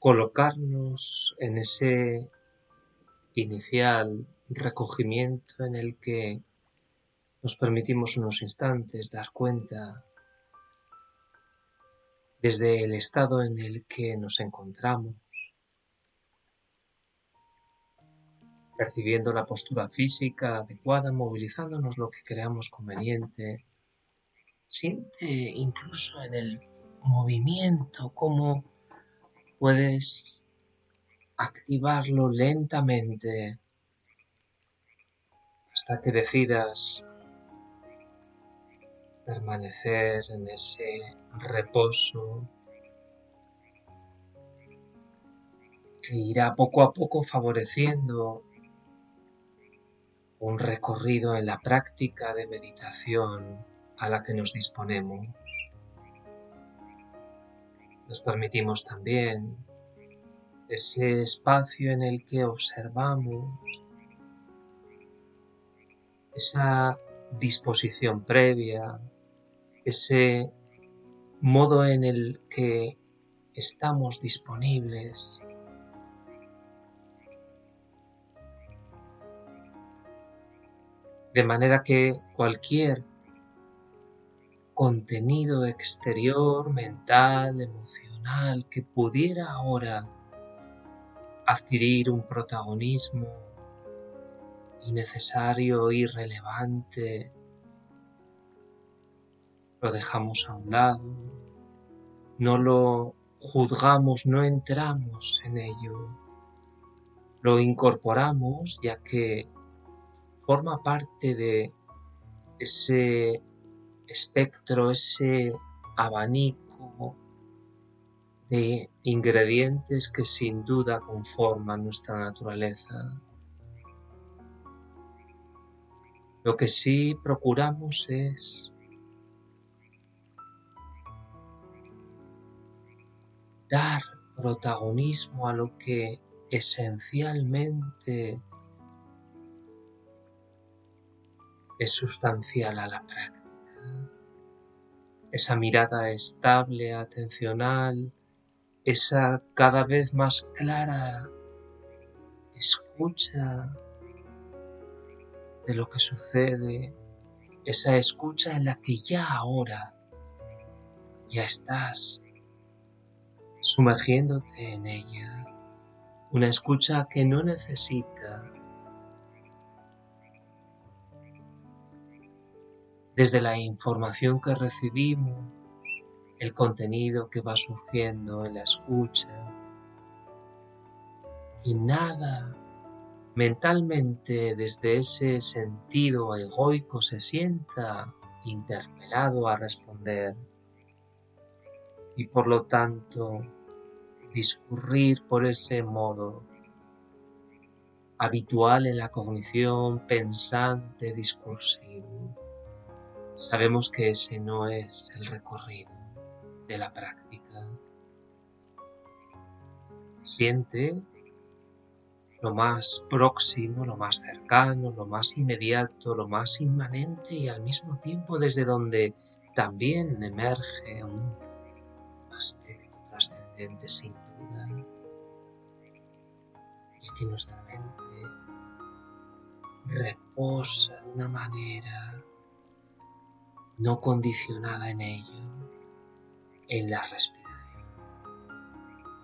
colocarnos en ese inicial recogimiento en el que nos permitimos unos instantes dar cuenta desde el estado en el que nos encontramos, percibiendo la postura física adecuada, movilizándonos lo que creamos conveniente, siente incluso en el movimiento cómo puedes activarlo lentamente hasta que decidas permanecer en ese reposo que irá poco a poco favoreciendo un recorrido en la práctica de meditación a la que nos disponemos. Nos permitimos también ese espacio en el que observamos esa disposición previa, ese modo en el que estamos disponibles. De manera que cualquier contenido exterior, mental, emocional, que pudiera ahora adquirir un protagonismo innecesario, irrelevante, lo dejamos a un lado, no lo juzgamos, no entramos en ello, lo incorporamos ya que forma parte de ese espectro, ese abanico de ingredientes que sin duda conforman nuestra naturaleza. Lo que sí procuramos es dar protagonismo a lo que esencialmente es sustancial a la práctica esa mirada estable, atencional, esa cada vez más clara escucha de lo que sucede, esa escucha en la que ya ahora ya estás sumergiéndote en ella, una escucha que no necesita desde la información que recibimos, el contenido que va surgiendo en la escucha. Y nada mentalmente desde ese sentido egoico se sienta interpelado a responder y por lo tanto discurrir por ese modo habitual en la cognición pensante discursivo sabemos que ese no es el recorrido de la práctica. Siente lo más próximo, lo más cercano, lo más inmediato, lo más inmanente y al mismo tiempo desde donde también emerge un aspecto trascendente sin duda. Y aquí nuestra mente reposa de una manera no condicionada en ello, en la respiración.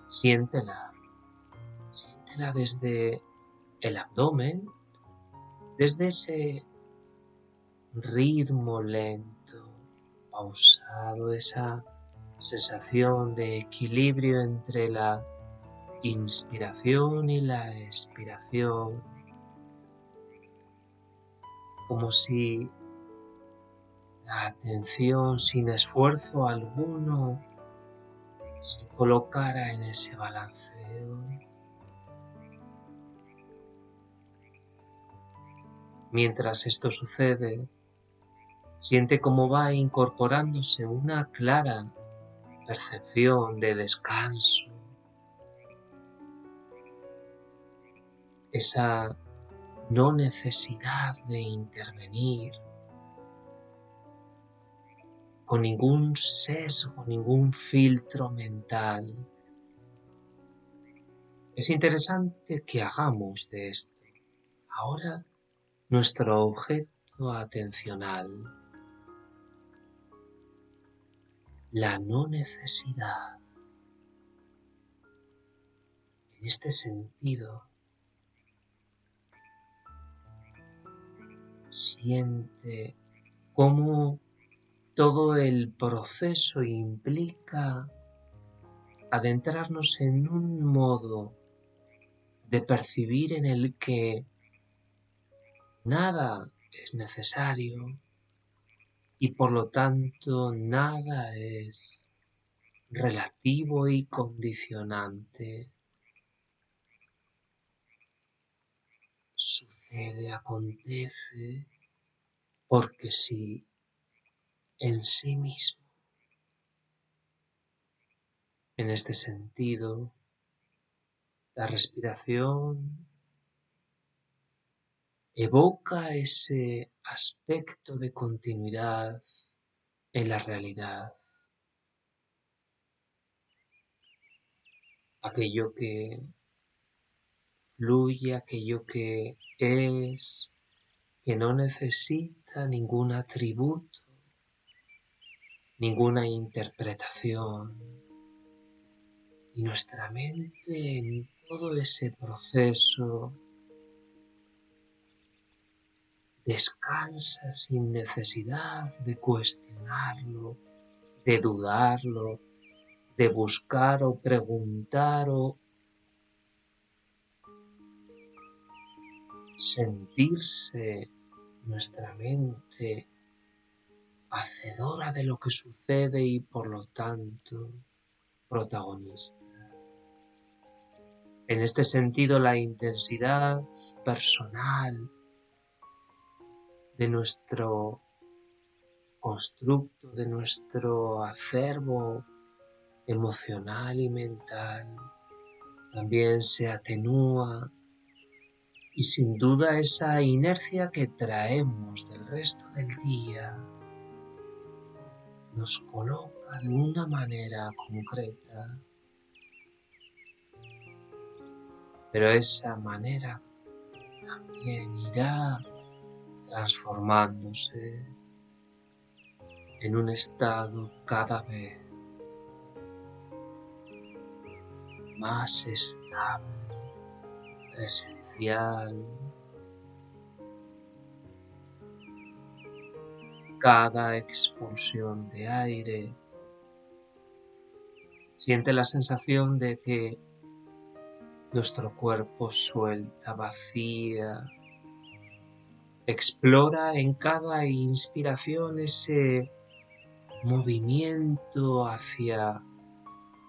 Siéntela, siéntela desde el abdomen, desde ese ritmo lento, pausado, esa sensación de equilibrio entre la inspiración y la expiración, como si la atención sin esfuerzo alguno se colocara en ese balanceo. Mientras esto sucede, siente cómo va incorporándose una clara percepción de descanso, esa no necesidad de intervenir con ningún sesgo, ningún filtro mental. Es interesante que hagamos de esto ahora nuestro objeto atencional, la no necesidad. En este sentido, siente cómo todo el proceso implica adentrarnos en un modo de percibir en el que nada es necesario y por lo tanto nada es relativo y condicionante. Sucede, acontece, porque sí en sí mismo. En este sentido, la respiración evoca ese aspecto de continuidad en la realidad. Aquello que fluye, aquello que es, que no necesita ningún atributo ninguna interpretación. Y nuestra mente en todo ese proceso descansa sin necesidad de cuestionarlo, de dudarlo, de buscar o preguntar o sentirse nuestra mente hacedora de lo que sucede y por lo tanto protagonista. En este sentido, la intensidad personal de nuestro constructo, de nuestro acervo emocional y mental, también se atenúa y sin duda esa inercia que traemos del resto del día nos coloca de una manera concreta. Pero esa manera también irá transformándose en un estado cada vez más estable, presencial, cada expulsión de aire. Siente la sensación de que nuestro cuerpo suelta, vacía, explora en cada inspiración ese movimiento hacia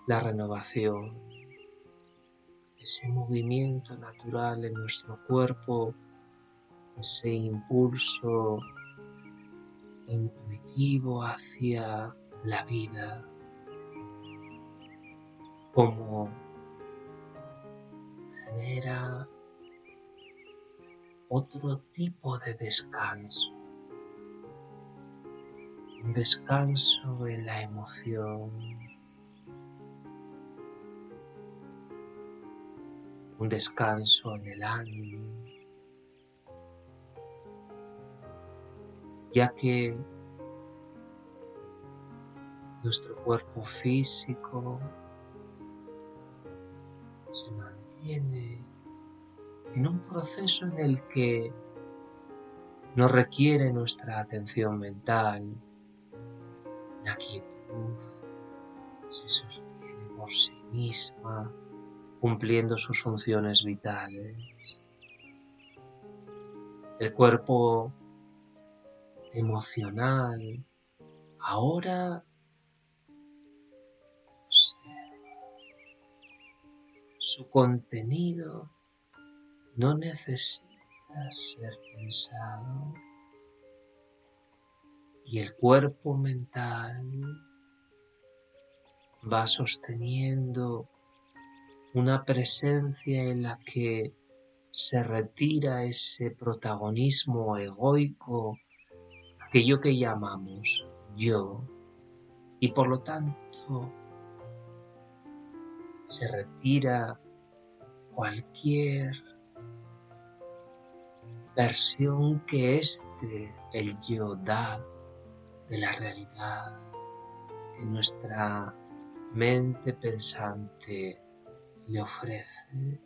la renovación, ese movimiento natural en nuestro cuerpo, ese impulso intuitivo hacia la vida como genera otro tipo de descanso, un descanso en la emoción, un descanso en el ánimo, ya que nuestro cuerpo físico se mantiene en un proceso en el que no requiere nuestra atención mental. La quietud se sostiene por sí misma, cumpliendo sus funciones vitales. El cuerpo emocional. Ahora su contenido no necesita ser pensado. Y el cuerpo mental va sosteniendo una presencia en la que se retira ese protagonismo egoico, aquello que llamamos yo, y por lo tanto se retira cualquier versión que este, el yo, da de la realidad que nuestra mente pensante le ofrece.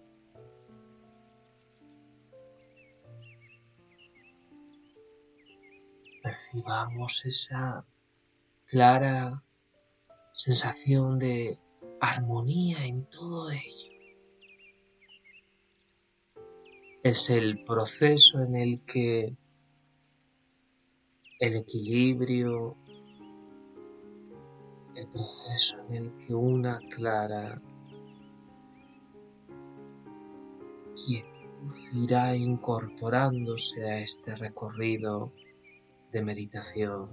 Percibamos esa clara sensación de armonía en todo ello. Es el proceso en el que el equilibrio, el proceso en el que una clara quietud irá incorporándose a este recorrido de meditación.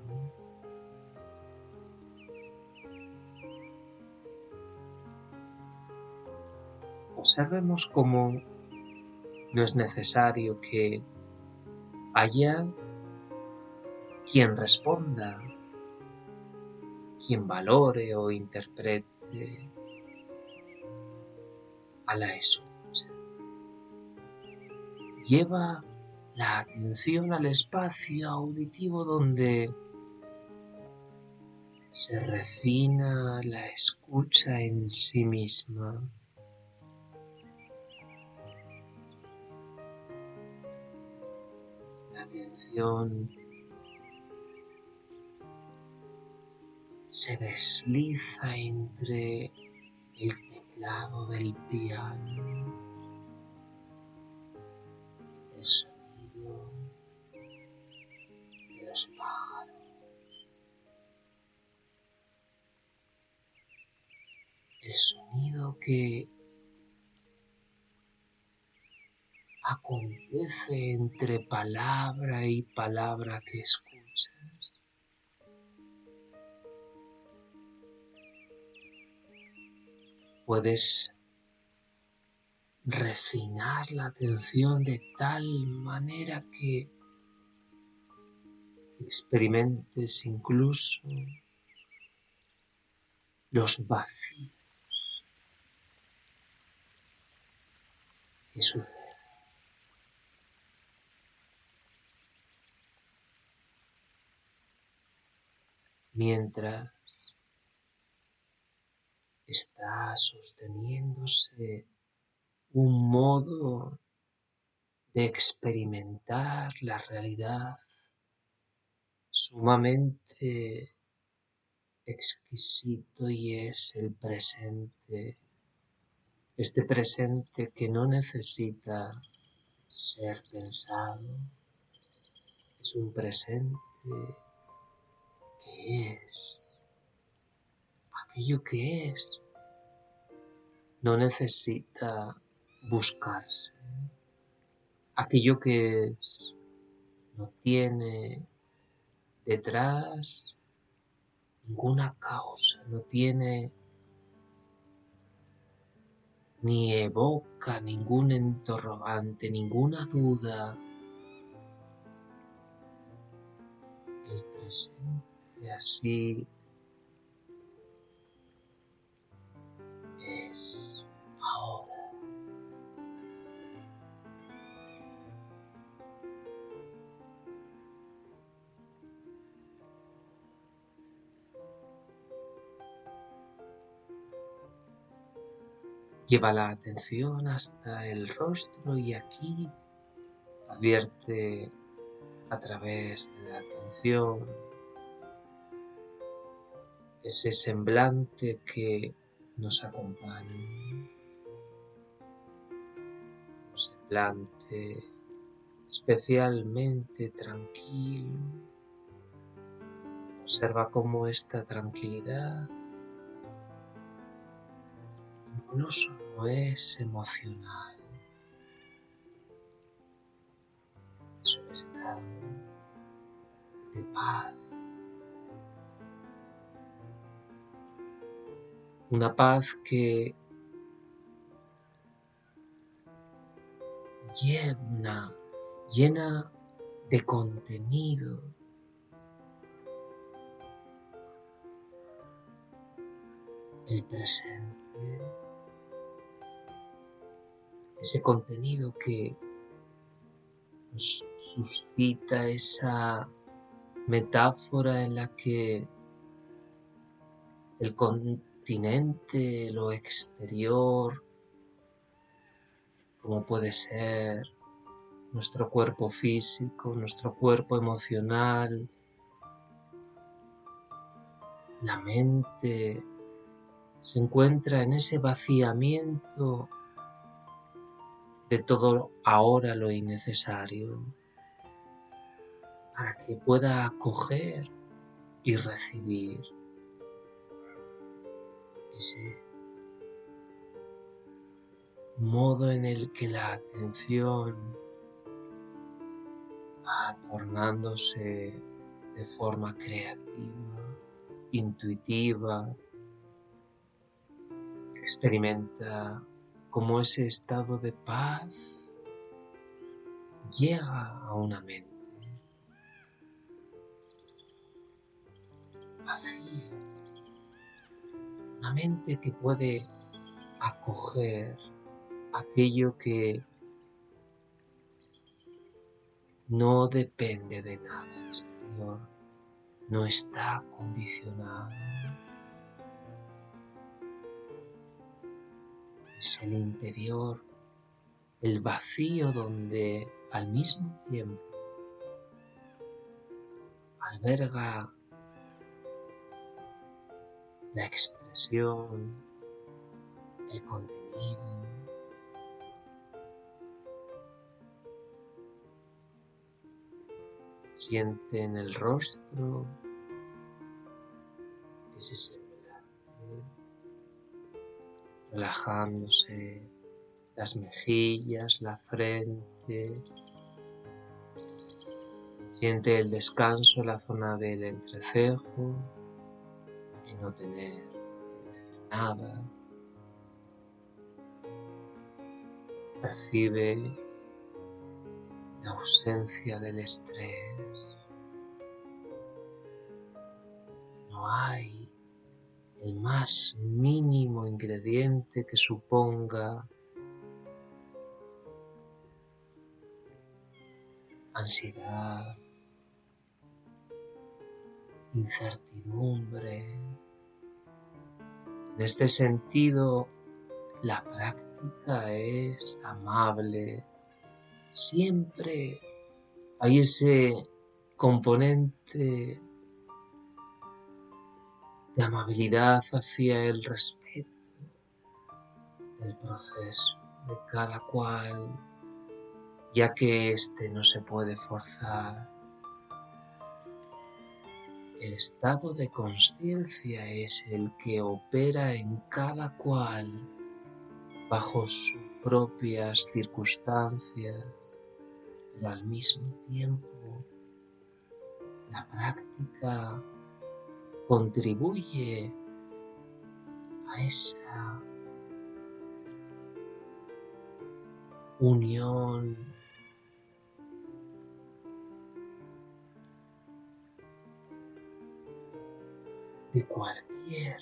Observemos cómo no es necesario que haya quien responda, quien valore o interprete a la escucha. Lleva la atención al espacio auditivo donde se refina la escucha en sí misma. La atención se desliza entre el teclado del piano, los pájaros, el sonido que acontece entre palabra y palabra que escucha. puedes refinar la atención de tal manera que experimentes incluso los vacíos que suceden. Mientras está sosteniéndose un modo de experimentar la realidad sumamente exquisito y es el presente, este presente que no necesita ser pensado, es un presente que es aquello que es no necesita buscarse. Aquello que es no tiene detrás ninguna causa, no tiene ni evoca ningún interrogante, ninguna duda. El presente así Lleva la atención hasta el rostro y aquí advierte a través de la atención ese semblante que nos acompaña. Un semblante especialmente tranquilo. Observa cómo esta tranquilidad no solo es emocional. Es un estado de paz. Una paz que llena, llena de contenido. El presente, ese contenido que nos suscita esa metáfora en la que el continente, lo exterior, como puede ser nuestro cuerpo físico, nuestro cuerpo emocional, la mente se encuentra en ese vaciamiento de todo ahora lo innecesario para que pueda acoger y recibir ese modo en el que la atención va tornándose de forma creativa, intuitiva, experimenta cómo ese estado de paz llega a una mente vacía, una mente que puede acoger aquello que no depende de nada exterior, no está condicionado. Es el interior, el vacío donde al mismo tiempo alberga la expresión, el contenido, Siente en el rostro relajándose las mejillas, la frente. Siente el descanso en la zona del entrecejo y no tener nada. Percibe la ausencia del estrés. El más mínimo ingrediente que suponga ansiedad, incertidumbre. En este sentido, la práctica es amable, siempre hay ese componente de amabilidad hacia el respeto del proceso de cada cual, ya que éste no se puede forzar. El estado de conciencia es el que opera en cada cual bajo sus propias circunstancias, pero al mismo tiempo la práctica contribuye a esa unión de cualquier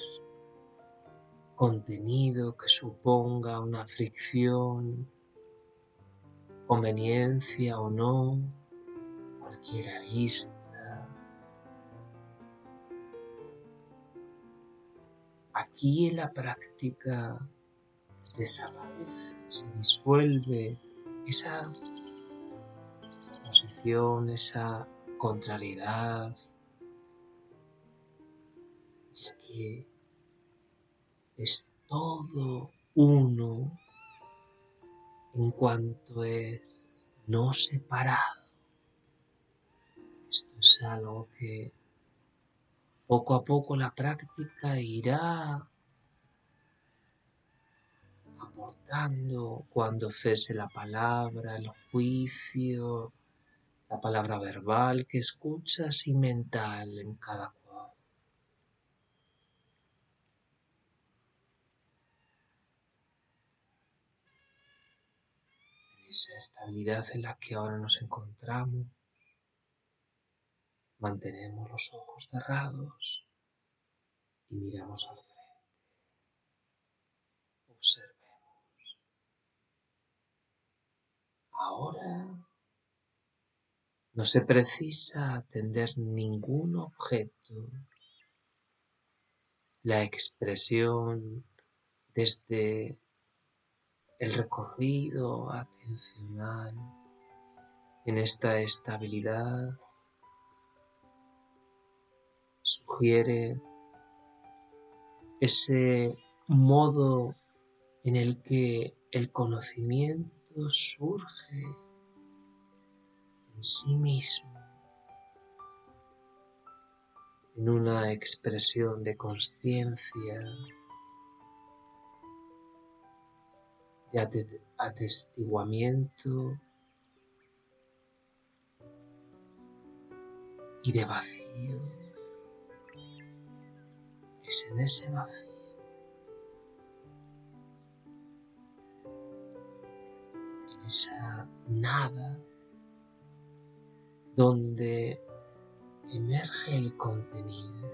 contenido que suponga una fricción, conveniencia o no, cualquier arista. Aquí en la práctica desaparece, se disuelve esa posición, esa contrariedad, ya que es todo uno en cuanto es no separado. Esto es algo que poco a poco la práctica irá aportando cuando cese la palabra, el juicio, la palabra verbal que escuchas y mental en cada cual. En esa estabilidad en la que ahora nos encontramos, mantenemos los ojos cerrados y miramos al frente. Observemos. Ahora no se precisa atender ningún objeto. La expresión desde el recorrido atencional en esta estabilidad sugiere ese modo en el que el conocimiento surge en sí mismo, en una expresión de conciencia, de atestiguamiento y de vacío. Es en ese vacío en esa nada donde emerge el contenido,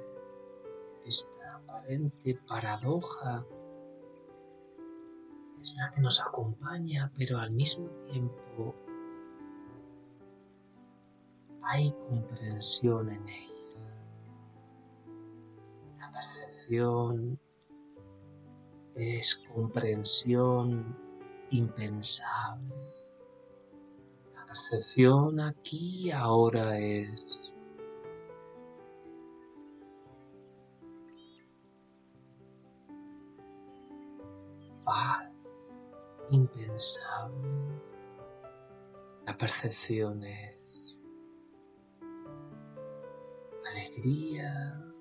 esta aparente paradoja es la que nos acompaña, pero al mismo tiempo hay comprensión en ella. La percepción es comprensión impensable percepción aquí ahora es paz impensable. La percepción es alegría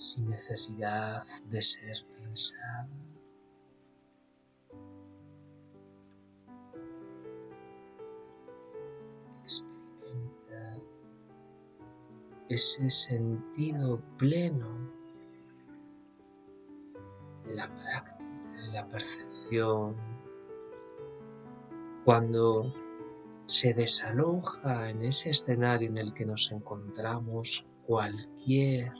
sin necesidad de ser pensada. ese sentido pleno de la práctica, la percepción, cuando se desaloja en ese escenario en el que nos encontramos cualquier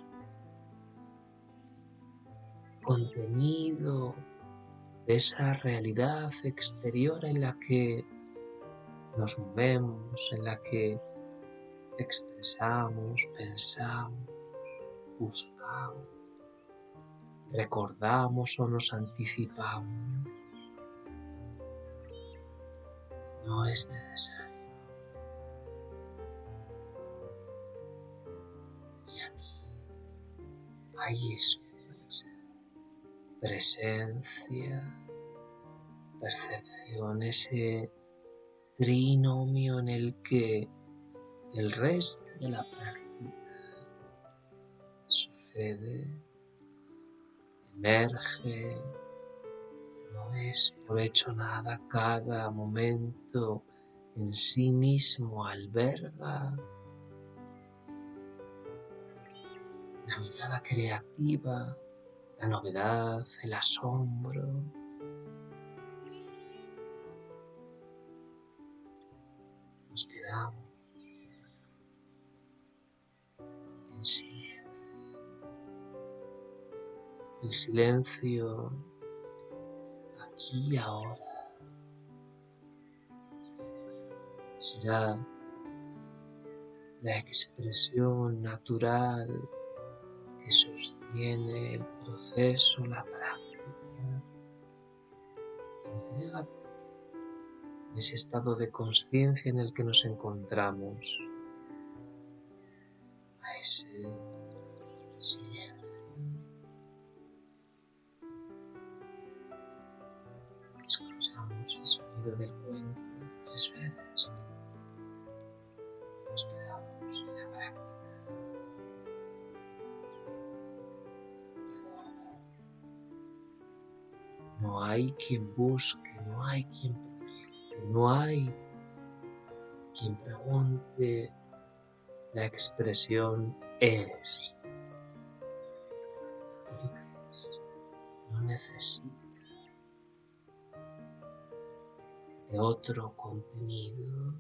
contenido de esa realidad exterior en la que nos movemos, en la que expresamos, pensamos, buscamos, recordamos o nos anticipamos. No es necesario. Y aquí hay escucha, presencia, percepción, ese trinomio en el que el resto de la práctica sucede, emerge, no es por hecho nada, cada momento en sí mismo alberga. La mirada creativa, la novedad, el asombro. Nos quedamos el silencio aquí y ahora será la expresión natural que sostiene el proceso, la práctica. Entrégate en ese estado de conciencia en el que nos encontramos, a ese del cuento tres veces. Nos quedamos no hay quien busque, no hay quien no hay quien pregunte. La expresión es. No necesita de otro contenido.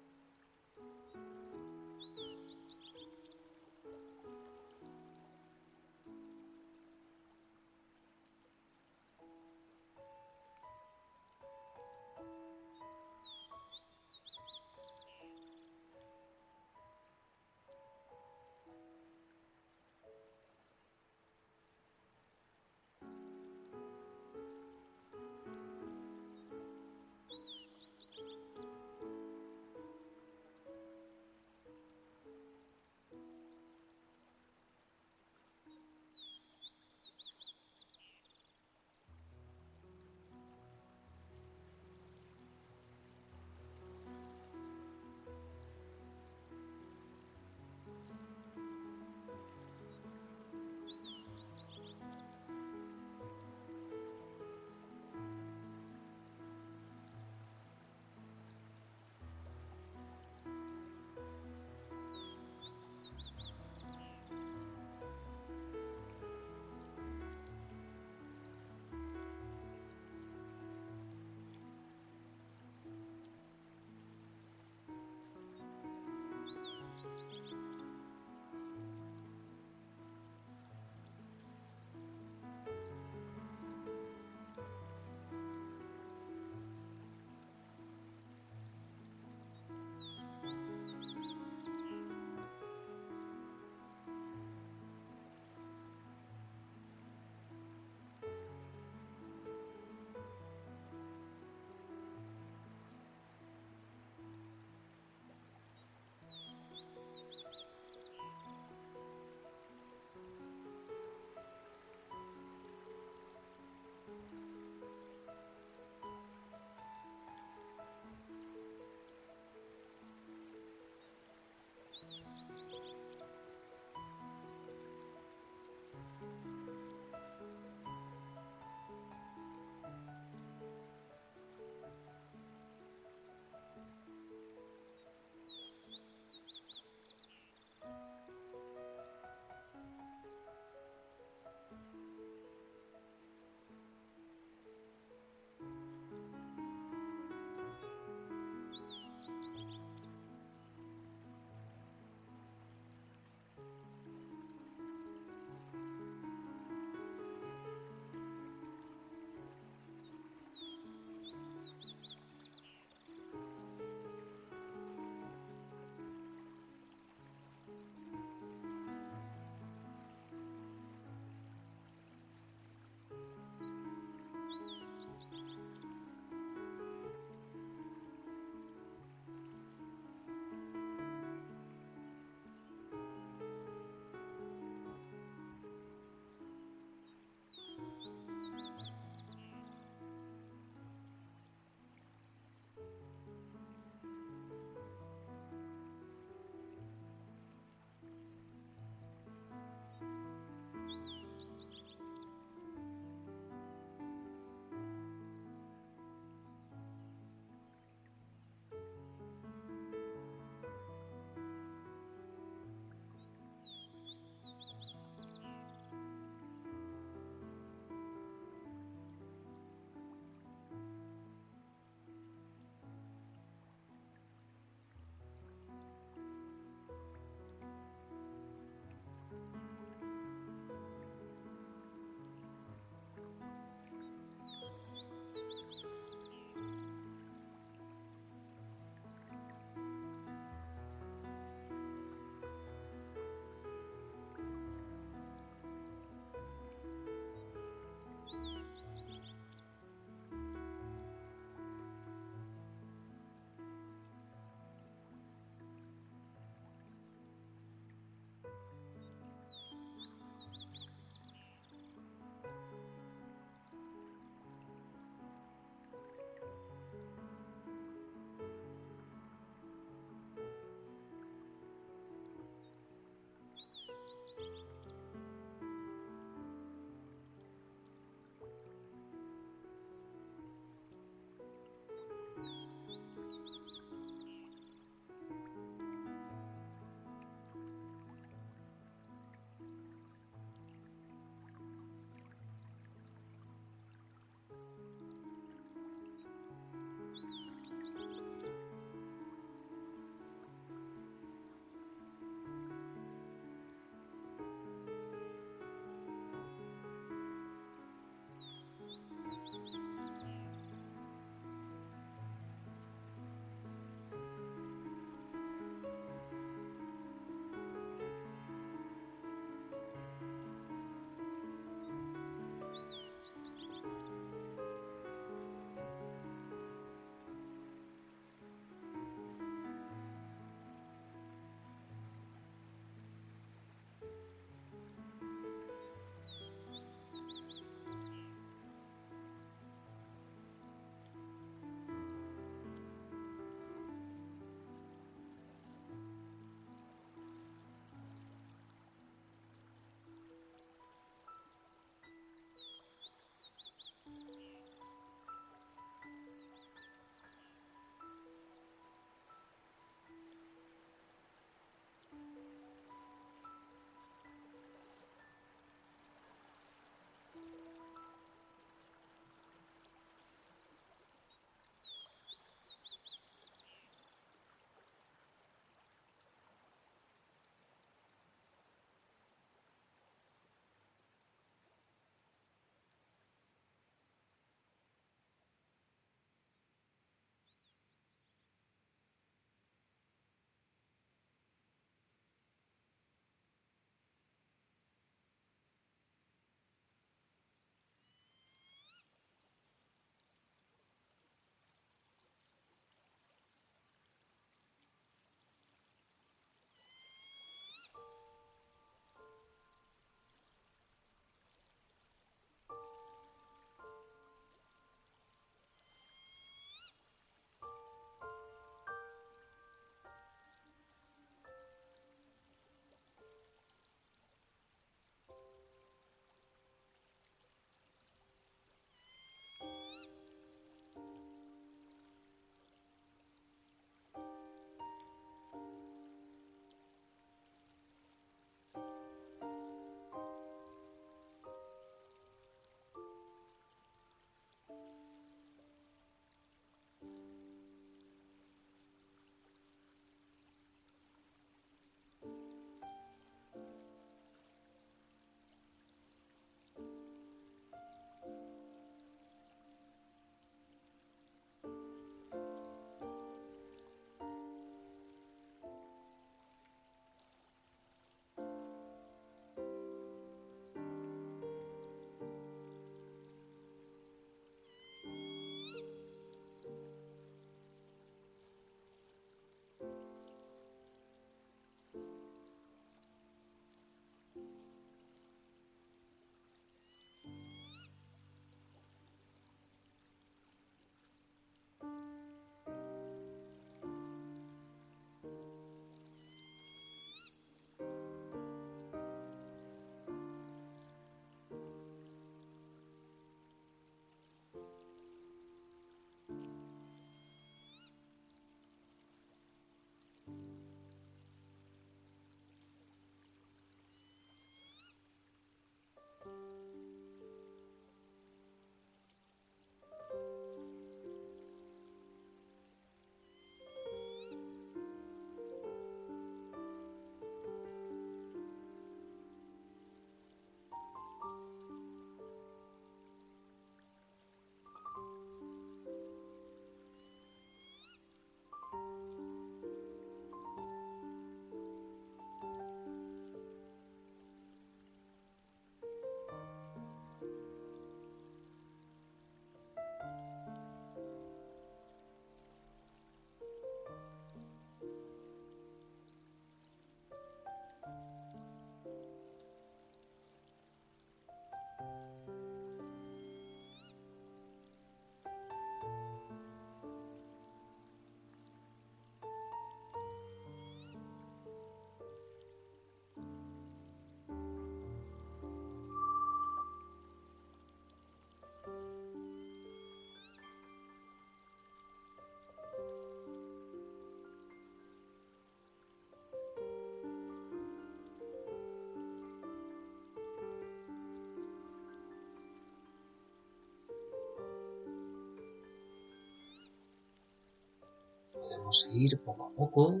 A ir poco a poco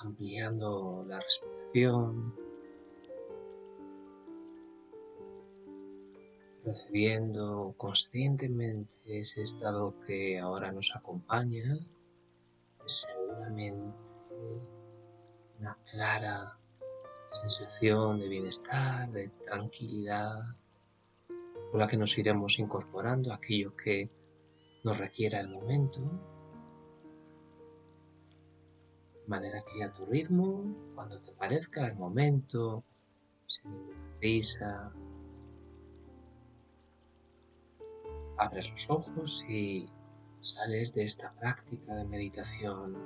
ampliando la respiración, recibiendo conscientemente ese estado que ahora nos acompaña, seguramente una clara sensación de bienestar, de tranquilidad, con la que nos iremos incorporando aquello que nos requiera el momento, manera que a tu ritmo, cuando te parezca el momento, sin prisa, abres los ojos y sales de esta práctica de meditación